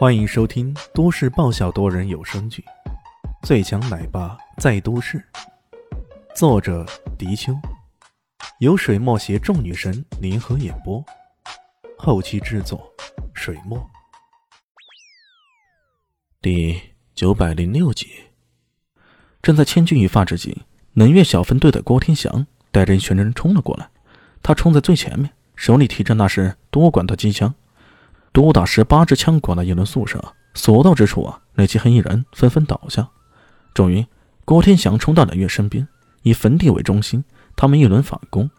欢迎收听都市爆笑多人有声剧《最强奶爸在都市》，作者：迪秋，由水墨携众女神联合演播，后期制作：水墨。第九百零六集，正在千钧一发之际，能月小分队的郭天祥带着一群人冲了过来，他冲在最前面，手里提着那是多管的机枪。多达十八支枪管的一轮宿舍，所到之处啊，那些黑衣人纷纷倒下。终于，郭天祥冲到冷月身边，以坟地为中心，他们一轮反攻，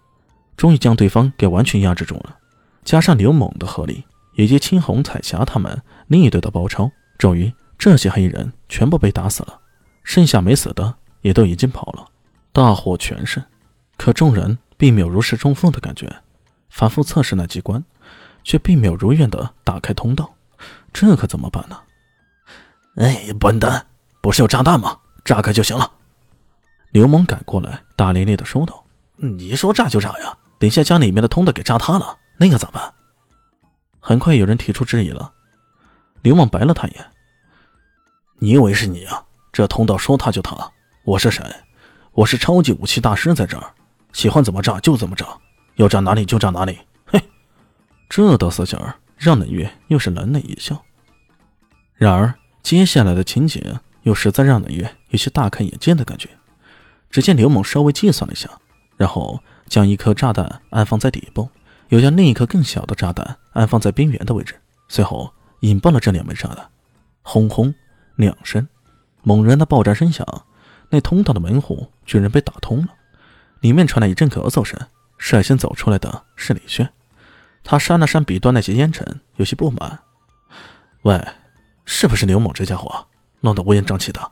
终于将对方给完全压制住了。加上刘猛的合力，以及青红彩霞他们另一队的包抄，终于这些黑衣人全部被打死了。剩下没死的也都已经跑了，大获全胜。可众人并没有如释重负的感觉，反复测试那机关。却并没有如愿的打开通道，这可怎么办呢？哎，笨蛋，不是有炸弹吗？炸开就行了。刘猛赶过来，大咧咧的说道：“你说炸就炸呀，等下将里面的通道给炸塌了，那可咋办？”很快有人提出质疑了。刘猛白了他一眼：“你以为是你啊？这通道说塌就塌？我是谁？我是超级武器大师，在这儿，喜欢怎么炸就怎么炸，要炸哪里就炸哪里。”这道思想让冷月又是冷冷一笑。然而，接下来的情景又实在让冷月有些大开眼界的感觉。只见刘猛稍微计算了一下，然后将一颗炸弹安放在底部，又将另一颗更小的炸弹安放在边缘的位置，随后引爆了这两枚炸弹。轰轰两声，猛然的爆炸声响，那通道的门户居然被打通了，里面传来一阵咳嗽声。率先走出来的是李轩。他扇了扇笔端那些烟尘，有些不满：“喂，是不是刘猛这家伙弄得乌烟瘴气的？”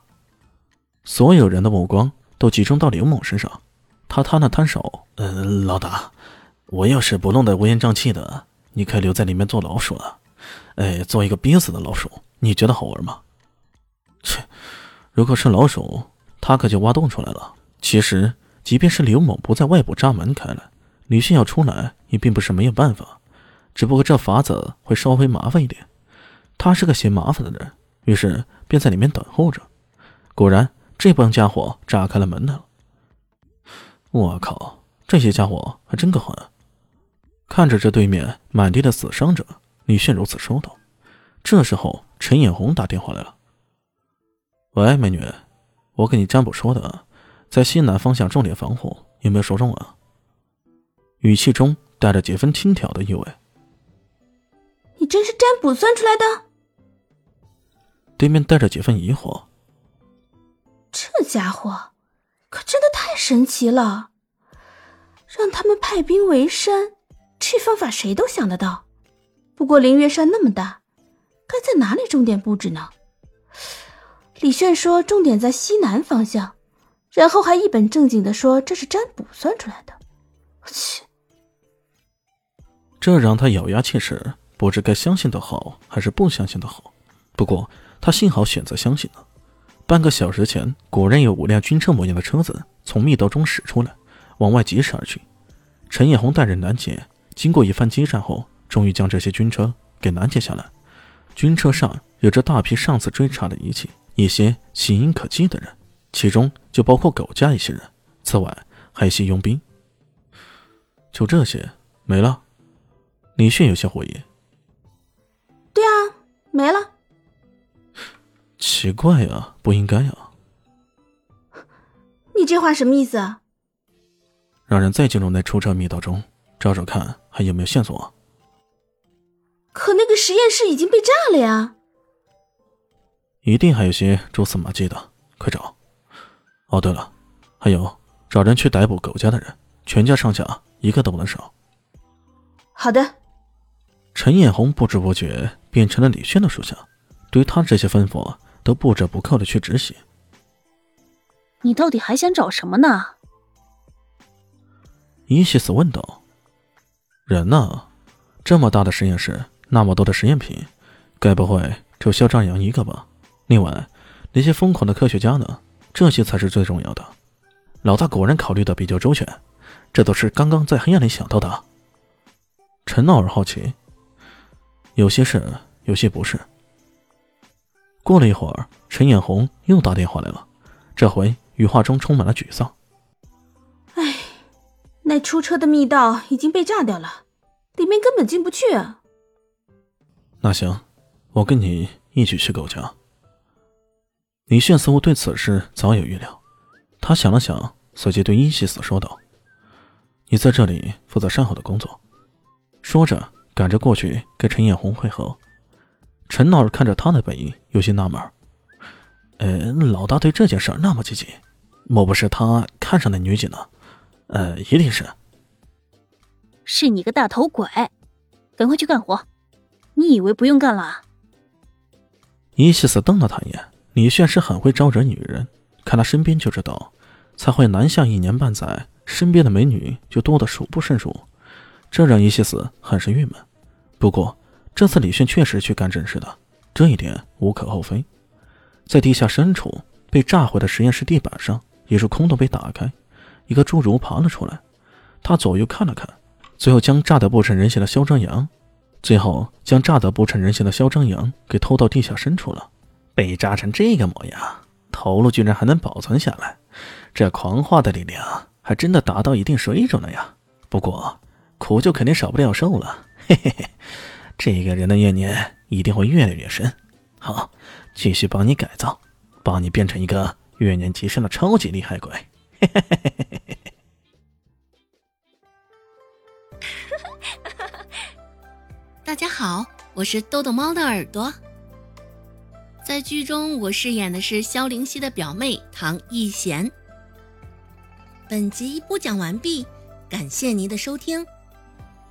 所有人的目光都集中到刘猛身上。他摊了摊手：“呃，老大，我要是不弄得乌烟瘴气的，你可以留在里面做老鼠了。哎，做一个憋死的老鼠，你觉得好玩吗？”切，如果是老鼠，他可就挖洞出来了。其实，即便是刘猛不在外部扎门开了，李迅要出来也并不是没有办法。只不过这法子会稍微麻烦一点，他是个嫌麻烦的人，于是便在里面等候着。果然，这帮家伙炸开了门来了。我靠，这些家伙还真够狠！看着这对面满地的死伤者，李炫如此说道。这时候，陈艳红打电话来了：“喂，美女，我给你占卜说的，在西南方向重点防护，有没有说中啊？”语气中带着几分轻佻的意味。你真是占卜算出来的？对面带着几分疑惑。这家伙可真的太神奇了，让他们派兵围山，这方法谁都想得到。不过灵月山那么大，该在哪里重点布置呢？李炫说重点在西南方向，然后还一本正经的说这是占卜算出来的。切，这让他咬牙切齿。不知该相信的好还是不相信的好，不过他幸好选择相信了。半个小时前，果然有五辆军车模样的车子从密道中驶出来，往外疾驶而去。陈艳红带人拦截，经过一番激战后，终于将这些军车给拦截下来。军车上有着大批上次追查的仪器，一些形影可忌的人，其中就包括狗家一些人。此外，还有些佣兵。就这些没了。李迅有些怀疑。对啊，没了。奇怪呀，不应该呀。你这话什么意思？啊？让人再进入那出车密道中，找找看还有没有线索。可那个实验室已经被炸了呀。一定还有些蛛丝马迹的，快找。哦，对了，还有找人去逮捕狗家的人，全家上下一个都不能少。好的。陈艳红不知不觉变成了李轩的属下，对他这些吩咐都不折不扣的去执行。你到底还想找什么呢？伊西斯问道。人呢？这么大的实验室，那么多的实验品，该不会就肖张扬一个吧？另外，那些疯狂的科学家呢？这些才是最重要的。老大果然考虑的比较周全，这都是刚刚在黑暗里想到的。陈闹儿好奇。有些是，有些不是。过了一会儿，陈艳红又打电话来了，这回语话中充满了沮丧。唉，那出车的密道已经被炸掉了，里面根本进不去啊。那行，我跟你一起去狗家。李炫似乎对此事早有预料，他想了想，随即对伊西斯说道：“你在这里负责善后的工作。”说着，赶着过去跟陈艳红会合。陈老师看着他的背影，有些纳闷：“呃，老大对这件事那么积极，莫不是他看上的女警呢？呃，一定是。是你个大头鬼，赶快去干活！你以为不用干了？”伊西斯瞪了他一眼。李炫是很会招惹女人，看他身边就知道，才会南下一年半载，身边的美女就多得数不胜数，这让伊西斯很是郁闷。不过这次李炫确实去干正事的，这一点无可厚非。在地下深处被炸毁的实验室地板上，一处空洞被打开，一个侏儒爬了出来。他左右看了看，最后将炸得不成人形的嚣张羊，最后将炸得不成人形的嚣张羊给偷到地下深处了。被炸成这个模样，头颅居然还能保存下来，这狂化的力量还真的达到一定水准了呀！不过苦就肯定少不了受了，嘿嘿嘿，这个人的怨念一定会越来越深。好，继续帮你改造，帮你变成一个怨念极深的超级厉害鬼。嘿嘿嘿嘿嘿嘿嘿。大家好，我是豆豆猫的耳朵。在剧中，我饰演的是萧灵溪的表妹唐艺贤。本集播讲完毕，感谢您的收听。